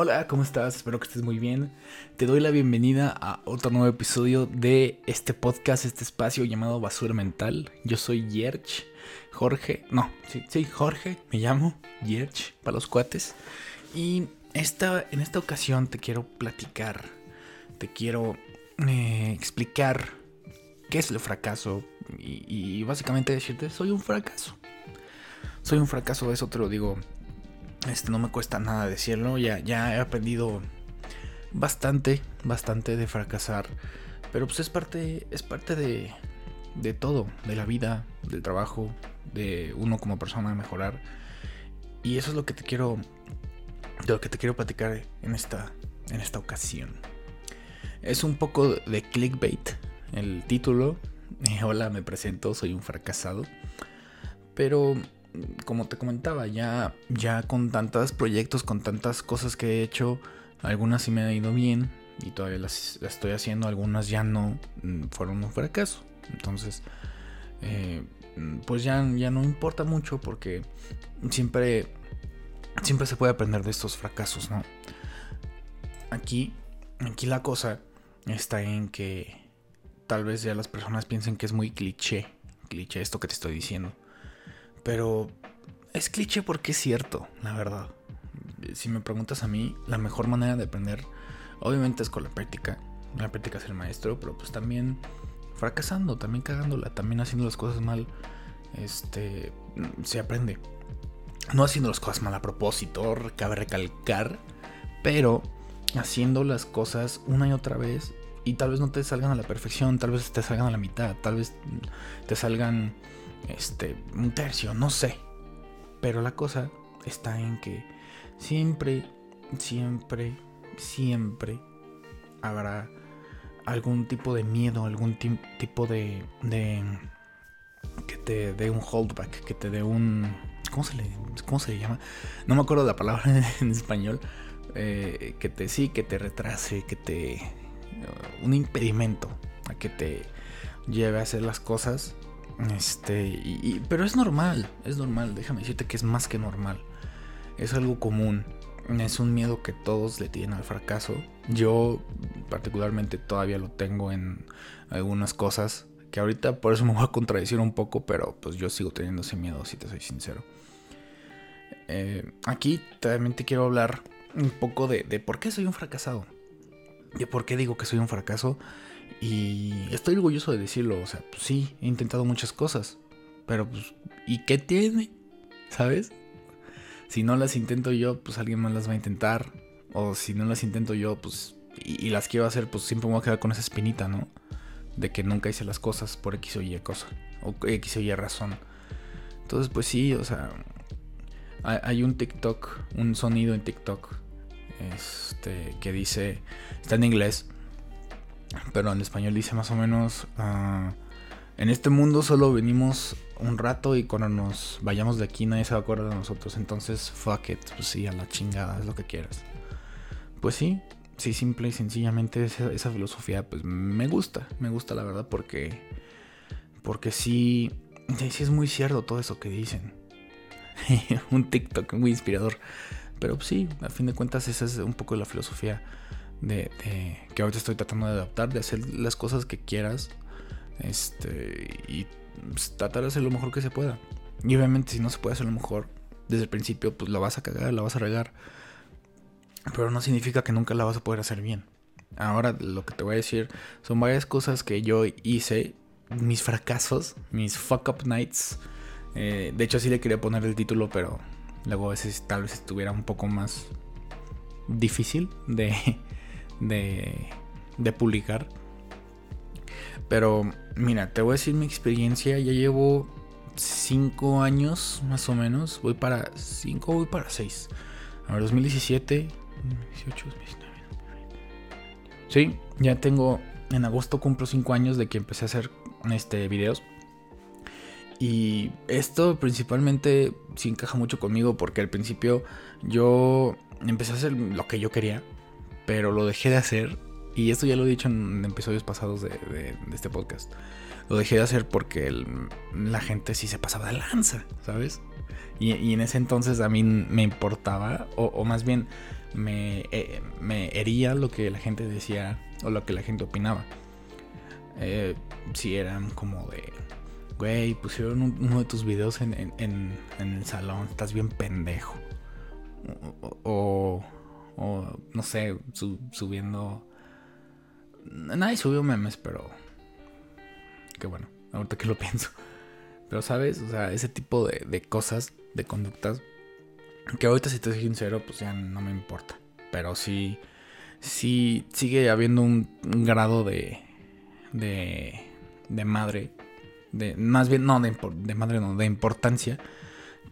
Hola, ¿cómo estás? Espero que estés muy bien. Te doy la bienvenida a otro nuevo episodio de este podcast, este espacio llamado Basura Mental. Yo soy Yerch, Jorge, no, sí, sí, Jorge, me llamo Yerch para los cuates. Y esta, en esta ocasión te quiero platicar, te quiero eh, explicar qué es el fracaso y, y básicamente decirte, soy un fracaso. Soy un fracaso, eso te lo digo este no me cuesta nada decirlo, ya, ya he aprendido bastante, bastante de fracasar. Pero pues es parte, es parte de, de todo, de la vida, del trabajo, de uno como persona mejorar. Y eso es lo que te quiero, de lo que te quiero platicar en esta, en esta ocasión. Es un poco de clickbait el título. hola, me presento, soy un fracasado. Pero como te comentaba, ya, ya con tantos proyectos, con tantas cosas que he hecho, algunas sí me han ido bien y todavía las, estoy haciendo, algunas ya no mm, fueron un fracaso. Entonces, eh, pues ya, ya no importa mucho porque siempre, siempre se puede aprender de estos fracasos, ¿no? Aquí, aquí la cosa está en que tal vez ya las personas piensen que es muy cliché, cliché esto que te estoy diciendo. Pero es cliché porque es cierto, la verdad. Si me preguntas a mí, la mejor manera de aprender, obviamente es con la práctica. La práctica es el maestro, pero pues también fracasando, también cagándola, también haciendo las cosas mal, este, se aprende. No haciendo las cosas mal a propósito, cabe recalcar, pero haciendo las cosas una y otra vez y tal vez no te salgan a la perfección, tal vez te salgan a la mitad, tal vez te salgan este, un tercio, no sé. Pero la cosa está en que siempre, siempre, siempre habrá algún tipo de miedo, algún tipo de, de que te dé un holdback, que te dé un ¿cómo se le cómo se llama? No me acuerdo la palabra en, español. Eh, que te sí, que te retrase, que te un impedimento a que te lleve a hacer las cosas este, pero es normal, es normal, déjame decirte que es más que normal. Es algo común, es un miedo que todos le tienen al fracaso. Yo particularmente todavía lo tengo en algunas cosas, que ahorita por eso me voy a contradecir un poco, pero pues yo sigo teniendo ese miedo, si te soy sincero. Eh, aquí también te quiero hablar un poco de, de por qué soy un fracasado. De por qué digo que soy un fracaso y estoy orgulloso de decirlo, o sea, pues sí, he intentado muchas cosas, pero pues, ¿y qué tiene? ¿Sabes? Si no las intento yo, pues alguien más las va a intentar. O si no las intento yo, pues, y, las quiero hacer, pues siempre me voy a quedar con esa espinita, ¿no? De que nunca hice las cosas por X o Y cosa, o X o Y razón. Entonces, pues sí, o sea, hay un TikTok, un sonido en TikTok, este, que dice, está en inglés, pero en español dice más o menos, ah, en este mundo solo venimos un rato y cuando nos vayamos de aquí nadie se va a acordar de nosotros, entonces fuck it, pues sí, a la chingada, es lo que quieras. Pues sí, sí, simple y sencillamente esa, filosofía pues me gusta, me gusta la verdad porque, porque sí, sí es muy cierto todo eso que dicen. un TikTok muy inspirador. Pero pues sí, a fin de cuentas esa es un poco la filosofía de, que ahorita estoy tratando de adaptar, de hacer las cosas que quieras este, y pues, tratar de hacer lo mejor que se pueda. Y obviamente si no se puede hacer lo mejor desde el principio, pues la vas a cagar, la vas a regar. Pero no significa que nunca la vas a poder hacer bien. Ahora lo que te voy a decir son varias cosas que yo hice, mis fracasos, mis fuck up nights. Eh, de hecho así le quería poner el título, pero luego a veces tal vez estuviera un poco más difícil de, de, publicar. Pero mira, te voy a decir mi experiencia. Ya llevo 5 años más o menos. Voy para 5, voy para 6. A ver, 2017, 18, 2019. Sí, ya tengo. En agosto cumplo 5 años de que empecé a hacer este, videos. Y esto principalmente sí encaja mucho conmigo porque al principio yo empecé a hacer lo que yo quería pero lo dejé de hacer. Y esto ya lo he dicho en episodios pasados de, este podcast. Lo dejé de hacer porque la gente sí se pasaba de lanza, ¿sabes? Y, en ese entonces a mí me importaba, o, más bien me, eh, me hería lo que la gente decía o lo que la gente opinaba. Eh, si eran como de, güey, pusieron uno de tus videos en, el salón, estás bien pendejo. O, o, no sé, subiendo... Nadie subió memes, pero... Qué bueno, ahorita que lo pienso. Pero sabes, o sea, ese tipo de, de cosas, de conductas, que ahorita si te soy sincero, pues ya no me importa. Pero sí, sí sigue habiendo un, grado de, de, de madre, de, más bien, no, de, de madre, no, de importancia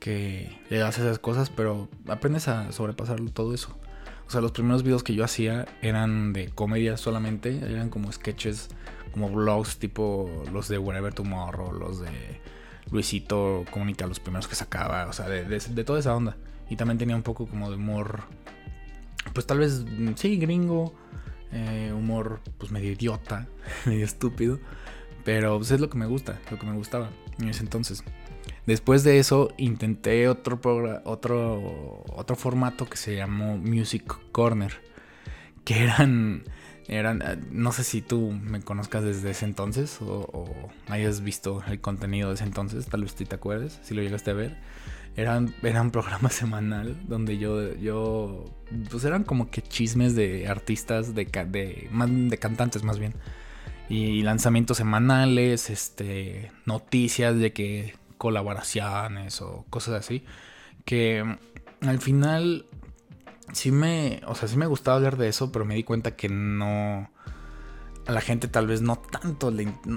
que le das esas cosas, pero aprendes a sobrepasar todo eso. O sea, los primeros videos que yo hacía eran de comedia solamente, eran como sketches, como vlogs tipo los de Wherever Tomorrow, los de Luisito Comunica, los primeros que sacaba, o sea, de, de toda esa onda. Y también tenía un poco como de humor, pues tal vez, sí, gringo, eh, humor pues medio idiota, medio estúpido. Pero pues, es lo que me gusta, lo que me gustaba en ese entonces. Después de eso intenté otro, otro, otro formato que se llamó Music Corner. Que eran, eran, eh, no sé si tú me conozcas desde ese entonces o, hayas visto el contenido de ese entonces, tal vez tú te acuerdes, si lo llegaste a ver era, un programa semanal donde yo, yo, pues eran como que chismes de artistas, de, de, de cantantes más bien. Y lanzamientos semanales, este, noticias de que colaboraciones o cosas así. Que al final sí me, o sea, sí me gustaba hablar de eso, pero me di cuenta que no, a la gente tal vez no tanto,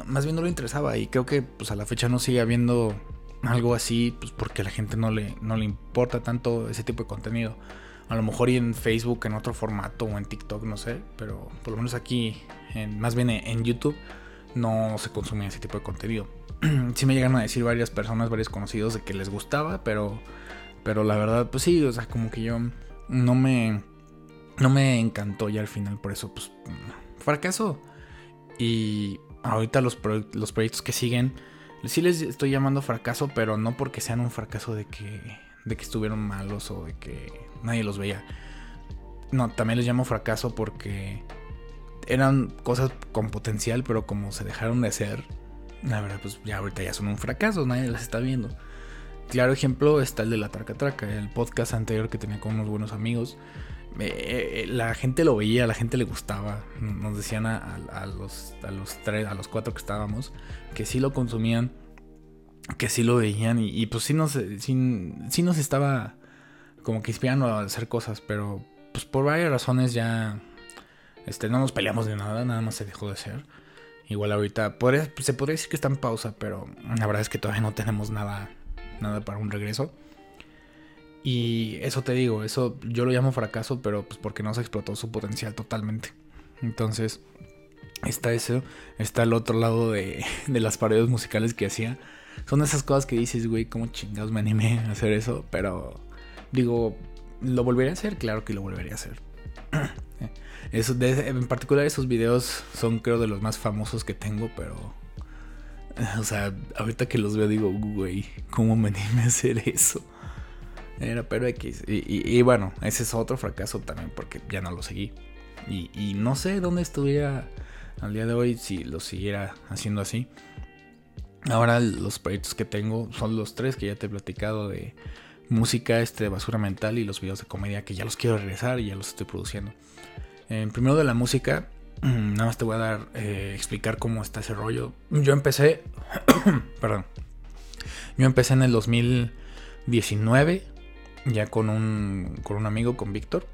más bien no le interesaba. Y creo que pues a la fecha no sigue habiendo algo así, pues porque a la gente no le, no le importa tanto ese tipo de contenido. A lo mejor y en Facebook en otro formato o en TikTok, no sé, pero por lo menos aquí, en, más bien en YouTube, no se consume ese tipo de contenido. sí me llegan a decir varias personas, varios conocidos de que les gustaba, pero, pero la verdad, pues sí, o sea, como que yo no me, no me encantó ya al final, por eso, pues, fracaso. Y ahorita los, los proyectos que siguen, Sí les estoy llamando fracaso, pero no porque sean un fracaso de que, de que estuvieron malos o de que nadie los veía. No, también les llamo fracaso porque eran cosas con potencial, pero como se dejaron de hacer, la verdad, pues ya ahorita ya son un fracaso, nadie las está viendo. Claro ejemplo está el de la Traca Traca, el podcast anterior que tenía con unos buenos amigos. Eh, la gente lo veía, la gente le gustaba. Nos decían a, los, a los tres, a los cuatro que estábamos, que sí lo consumían, que sí lo veían y, pues sí nos, sí, nos estaba como que inspirando a hacer cosas, pero pues por varias razones ya este, no nos peleamos de nada, nada más se dejó de hacer. Igual ahorita se podría decir que está en pausa, pero la verdad es que todavía no tenemos nada, nada para un regreso. Y eso te digo, eso yo lo llamo fracaso, pero pues porque no se explotó su potencial totalmente. Entonces, está eso, está el otro lado de, de las paredes musicales que hacía. Son esas cosas que dices, güey, ¿cómo chingados me animé a hacer eso? Pero digo, ¿lo volvería a hacer? Claro que lo volvería a hacer. Eso, en particular esos videos son creo de los más famosos que tengo, pero... O sea, ahorita que los veo digo, güey, ¿cómo me animé a hacer eso? Era pero X. Y, bueno, ese es otro fracaso también porque ya no lo seguí. Y, no sé dónde estuviera al día de hoy si lo siguiera haciendo así. Ahora los proyectos que tengo son los tres que ya te he platicado de música, este de basura mental y los videos de comedia que ya los quiero regresar y ya los estoy produciendo. En primero de la música, nada más te voy a dar, eh, explicar cómo está ese rollo. Yo empecé, perdón, yo empecé en el 2019 ya con un, con un amigo, con Víctor,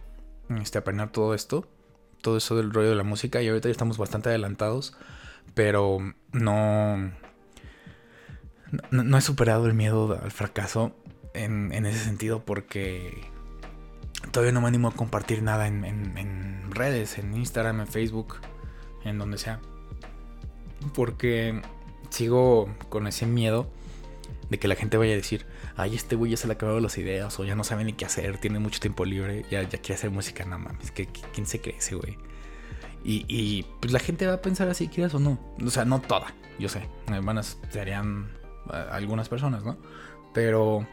este, aprender todo esto, todo eso del rollo de la música y ahorita ya estamos bastante adelantados, pero no, no, he superado el miedo al fracaso en, ese sentido porque todavía no me animo a compartir nada en, redes, en Instagram, en Facebook, en donde sea, porque sigo con ese miedo de que la gente vaya a decir, ay, este güey ya se le acabaron las ideas, o ya no sabe ni qué hacer, tiene mucho tiempo libre, ya, ya quiere hacer música, no mames, ¿quién se cree ese güey? Y, pues la gente va a pensar así, quieras o no. O sea, no toda, yo sé. Hermanas serían algunas personas, ¿no? Pero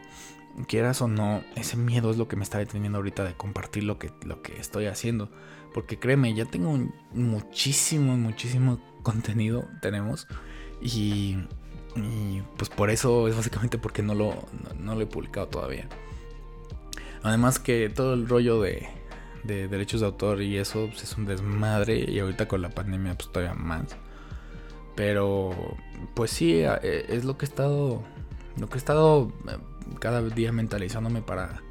quieras o no, ese miedo es lo que me está deteniendo ahorita de compartir lo que, lo que estoy haciendo. Porque créeme, ya tengo muchísimo, muchísimo contenido, tenemos. Y, pues por eso es básicamente porque no lo, no, lo he publicado todavía. Además que todo el rollo de, de derechos de autor y eso pues, es un desmadre. Y ahorita con la pandemia pues todavía más. Pero pues sí, eh, es lo que he estado, lo que he estado eh, cada día mentalizándome para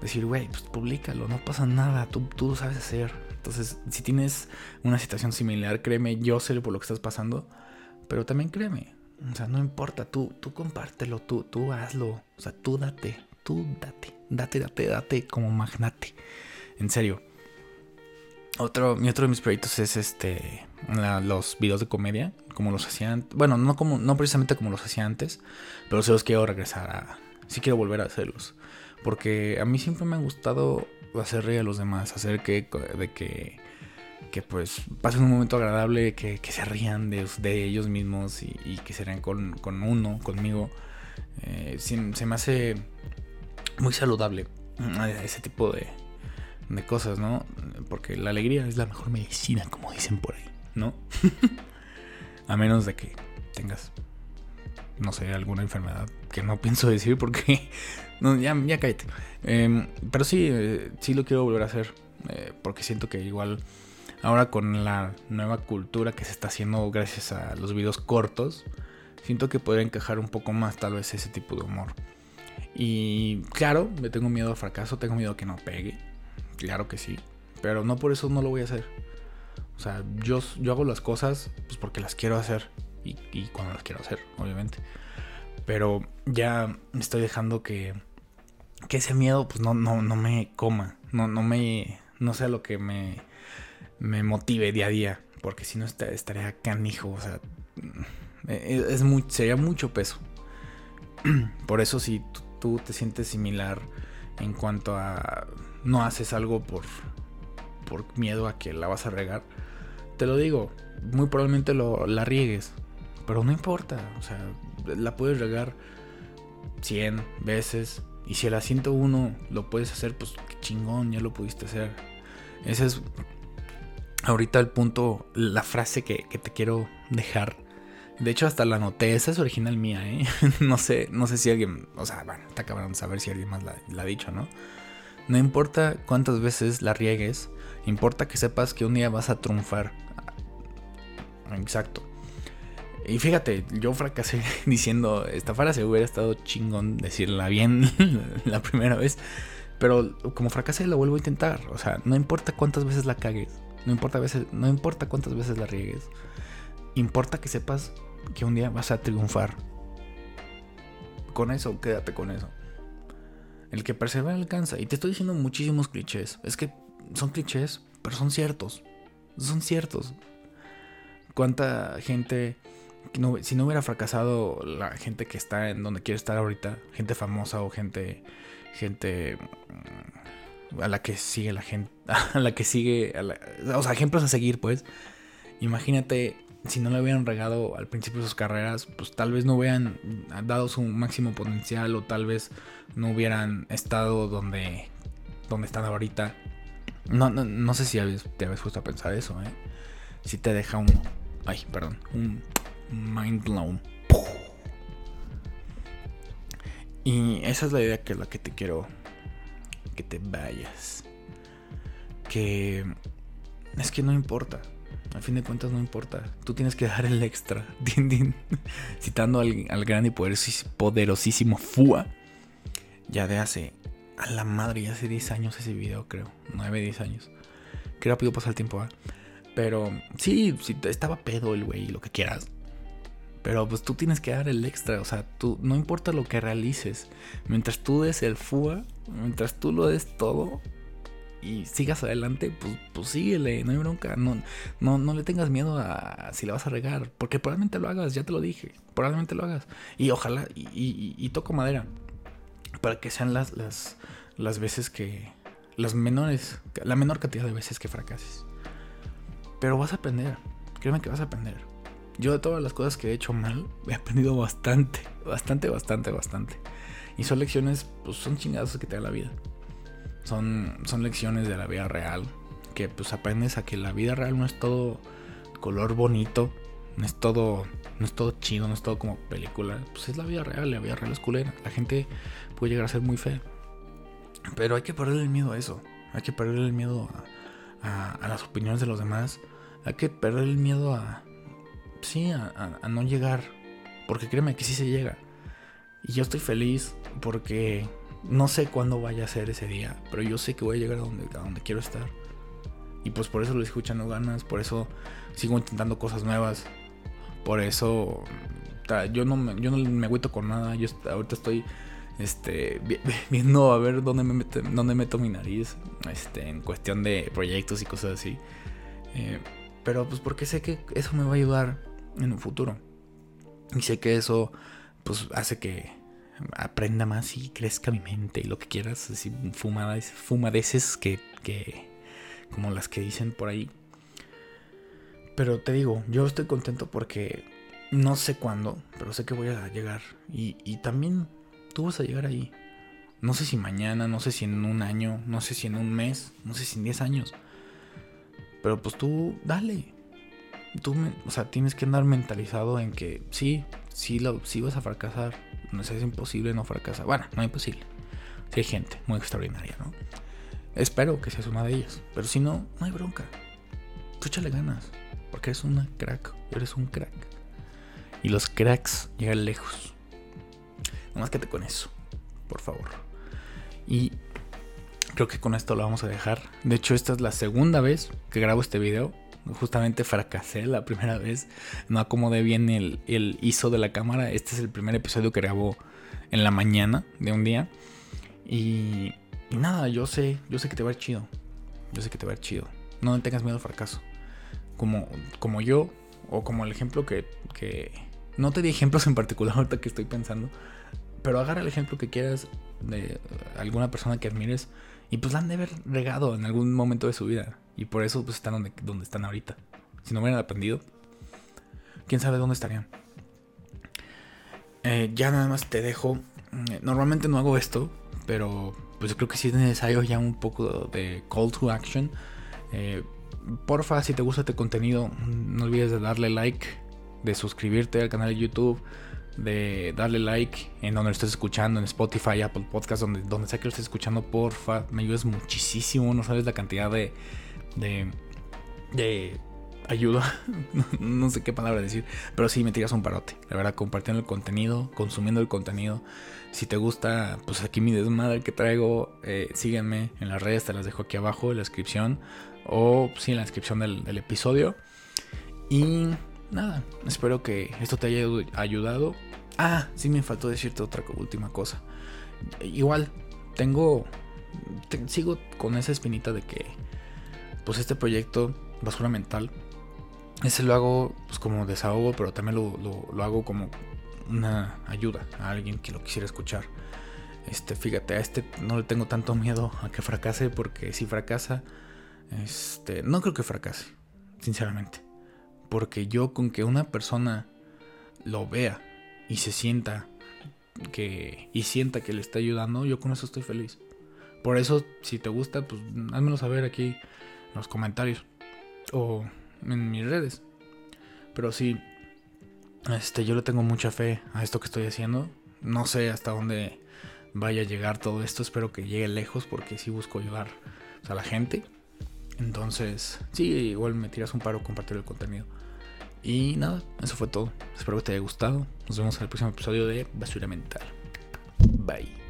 decir, güey, pues públicalo, no pasa nada, tú, tú sabes hacer. Entonces, si tienes una situación similar, créeme, yo sé por lo que estás pasando, pero también créeme, o sea, no importa, tú, tú compártelo, tú, tú hazlo, o sea, tú date, tú date, date, date, date como magnate. En serio. Otro, mi otro de mis proyectos es este, los videos de comedia, como los hacían, bueno, no como, no precisamente como los hacía antes, pero sí los quiero regresar a, sí quiero volver a hacerlos. Porque a mí siempre me ha gustado hacer reír a los demás, hacer que, de que, que pues pasen un momento agradable, que, se rían de, de, ellos mismos y, que se rían con, uno, conmigo. Eh, se, me hace muy saludable eh, ese tipo de, de cosas, ¿no? Porque la alegría es la mejor medicina, como dicen por ahí, ¿no? a menos de que tengas no sé, alguna enfermedad que no pienso decir porque... ya, ya. Em, pero sí, eh, sí lo quiero volver a hacer. Eh, porque siento que igual ahora con la nueva cultura que se está haciendo gracias a los videos cortos, siento que podría encajar un poco más tal vez ese tipo de humor. Y claro, me tengo miedo al fracaso, tengo miedo a que no pegue. Claro que sí. Pero no por eso no lo voy a hacer. O sea, yo, yo hago las cosas pues porque las quiero hacer y, cuando las quiero hacer, obviamente. Pero ya estoy dejando que, que ese miedo pues no, no, no me coma, no, no me, no sea lo que me, me motive día a día, porque si no estaría canijo, o sea, e, es, muy, sería mucho peso. Por eso si tú te sientes similar en cuanto a no haces algo por, por miedo a que la vas a regar, te lo digo, muy probablemente lo, la riegues. Pero no importa, o sea, la puedes regar 100 veces. Y si el asiento 1 lo puedes hacer, pues chingón, ya lo pudiste hacer. Ese es ahorita el punto, la frase que, te quiero dejar. De hecho, hasta la anoté, esa es original mía, ¿eh? no sé, no sé si alguien, o sea, bueno, está cabrón saber si alguien más la, la ha dicho, ¿no? No importa cuántas veces la riegues, importa que sepas que un día vas a triunfar. Exacto. Y fíjate, yo fracasé diciendo esta frase, hubiera estado chingón decirla bien la primera vez. Pero como fracasé, la vuelvo a intentar. O sea, no importa cuántas veces la cagues. No importa, veces, no importa cuántas veces la riegues. Importa que sepas que un día vas a triunfar. Con eso, quédate con eso. El que persevera alcanza. Y te estoy diciendo muchísimos clichés. Es que son clichés, pero son ciertos. Son ciertos. ¿Cuánta gente si no hubiera fracasado la gente que está en donde quiere estar ahorita, gente famosa o gente, gente mm, a la que sigue la gente, a la que sigue, o sea, ejemplos a seguir, pues. Imagínate si no le hubieran regado al principio de sus carreras, pues tal vez no hubieran dado su máximo potencial o tal vez no hubieran estado donde, donde están ahorita. No, no, no sé si te habías puesto a pensar eso, ¿eh? Si te deja un... Ay, perdón. Un mind blown. Y esa es la idea que es la que te quiero que te vayas. Que es que no importa. Al fin de cuentas no importa. Tú tienes que dar el extra. Citando al, gran y poderosísimo Fua. Ya de hace... A la madre, ya hace 10 años ese video, creo. 9, 10 años. Qué rápido pasa el tiempo, ¿eh? Pero sí, sí, estaba pedo el güey, lo que quieras. Pero pues tú tienes que dar el extra, o sea, tú no importa lo que realices, mientras tú des el FUA, mientras tú lo des todo y sigas adelante, pues, pues síguele, no hay bronca, no, no, no le tengas miedo a, si le vas a regar, porque probablemente lo hagas, ya te lo dije, probablemente lo hagas. Y ojalá, y, y, toco madera, para que sean las, las, las veces que, las menores, la menor cantidad de veces que fracases. Pero vas a aprender, créeme que vas a aprender. Yo de todas las cosas que he hecho mal, he aprendido bastante, bastante, bastante, bastante. Y son lecciones, pues son chingados que te da la vida. Son, son lecciones de la vida real. Que pues aprendes a que la vida real no es todo color bonito. No es todo, no es todo chido, no es todo como película. Pues es la vida real, la vida real es culera. La gente puede llegar a ser muy fea. Pero hay que perder el miedo a eso. Hay que perder el miedo a, las opiniones de los demás. Hay que perder el miedo a. Sí, a, a, no llegar. Porque créeme que sí se llega. Y yo estoy feliz porque no sé cuándo vaya a ser ese día. Pero yo sé que voy a llegar a donde, a donde quiero estar. Y pues por eso lo escuchando ganas. Por eso sigo intentando cosas nuevas. Por eso. Yo no me, yo no me agüito con nada. Yo ahorita estoy este, viendo a ver dónde, me meto, dónde meto mi nariz, este, en cuestión de proyectos y cosas así. Eh, pero pues porque sé que eso me va a ayudar en un futuro. Y sé que eso pues hace que aprenda más y crezca mi mente y lo que quieras, así fumadas, fumadeces que, que como las que dicen por ahí. Pero te digo, yo estoy contento porque no sé cuándo, pero sé que voy a llegar. Y, y también Tú vas a llegar ahí. No sé si mañana, no sé si en un año, no sé si en un mes, no sé si en 10 años. Pero pues tú, dale. Tú, o sea, tienes que andar mentalizado en que sí, sí, lo, sí vas a fracasar. No es imposible no fracasar. Bueno, no es imposible. Si hay gente muy extraordinaria, ¿no? Espero que seas una de ellas. Pero si no, no hay bronca. Tú échale ganas. Porque eres una crack. Eres un crack. Y los cracks llegan lejos. Más quédate con eso, por favor. Y creo que con esto lo vamos a dejar. De hecho, esta es la segunda vez que grabo este video. Justamente fracasé la primera vez. No acomodé bien el, el ISO de la cámara. Este es el primer episodio que grabo en la mañana de un día. Y, nada, yo sé, yo sé que te va a ir chido. Yo sé que te va a ir chido. No tengas miedo al fracaso. Como, como yo, o como el ejemplo que, que... No te di ejemplos en particular ahorita que estoy pensando. Pero agarra el ejemplo que quieras de alguna persona que admires y pues la han de haber regado en algún momento de su vida. Y por eso pues están donde, donde están ahorita. Si no hubieran aprendido, quién sabe dónde estarían. Eh, ya nada más te dejo. Eh, normalmente no hago esto, pero pues yo creo que sí es necesario ya un poco de call to action. Eh, porfa, si te gusta este contenido, no olvides de darle like, de suscribirte al canal de YouTube de darle like en donde lo estés escuchando, en Spotify, Apple Podcast, donde, donde sea que lo estés escuchando, porfa, me ayudas muchísimo, no sabes la cantidad de, de, de ayuda, no, sé qué palabra decir, pero sí me tiras un parote, la verdad, compartiendo el contenido, consumiendo el contenido, si te gusta, pues aquí mi desmadre que traigo, eh, sígueme en las redes, te las dejo aquí abajo en la descripción, o sí, en la descripción del, del episodio, y nada, espero que esto te haya ayudado. Ah, sí me faltó decirte otra última cosa. Igual, tengo... sigo con esa espinita de que... Pues este proyecto, Basura Mental, ese lo hago pues como desahogo, pero también lo, hago como una ayuda a alguien que lo quisiera escuchar. Este, fíjate, a este no le tengo tanto miedo a que fracase, porque si fracasa, este, no creo que fracase, sinceramente. Porque yo con que una persona lo vea y se sienta que y sienta que le está ayudando, yo con eso estoy feliz. Por eso, si te gusta, pues házmelo saber aquí en los comentarios o en mis redes. Pero sí, este, yo le tengo mucha fe a esto que estoy haciendo. No sé hasta dónde vaya a llegar todo esto. Espero que llegue lejos porque sí busco ayudar a la gente. Entonces, sí, igual me tiras un paro compartir el contenido. Y nada, eso fue todo. Espero que te haya gustado. Nos vemos en el próximo episodio de Basura Mental. Bye.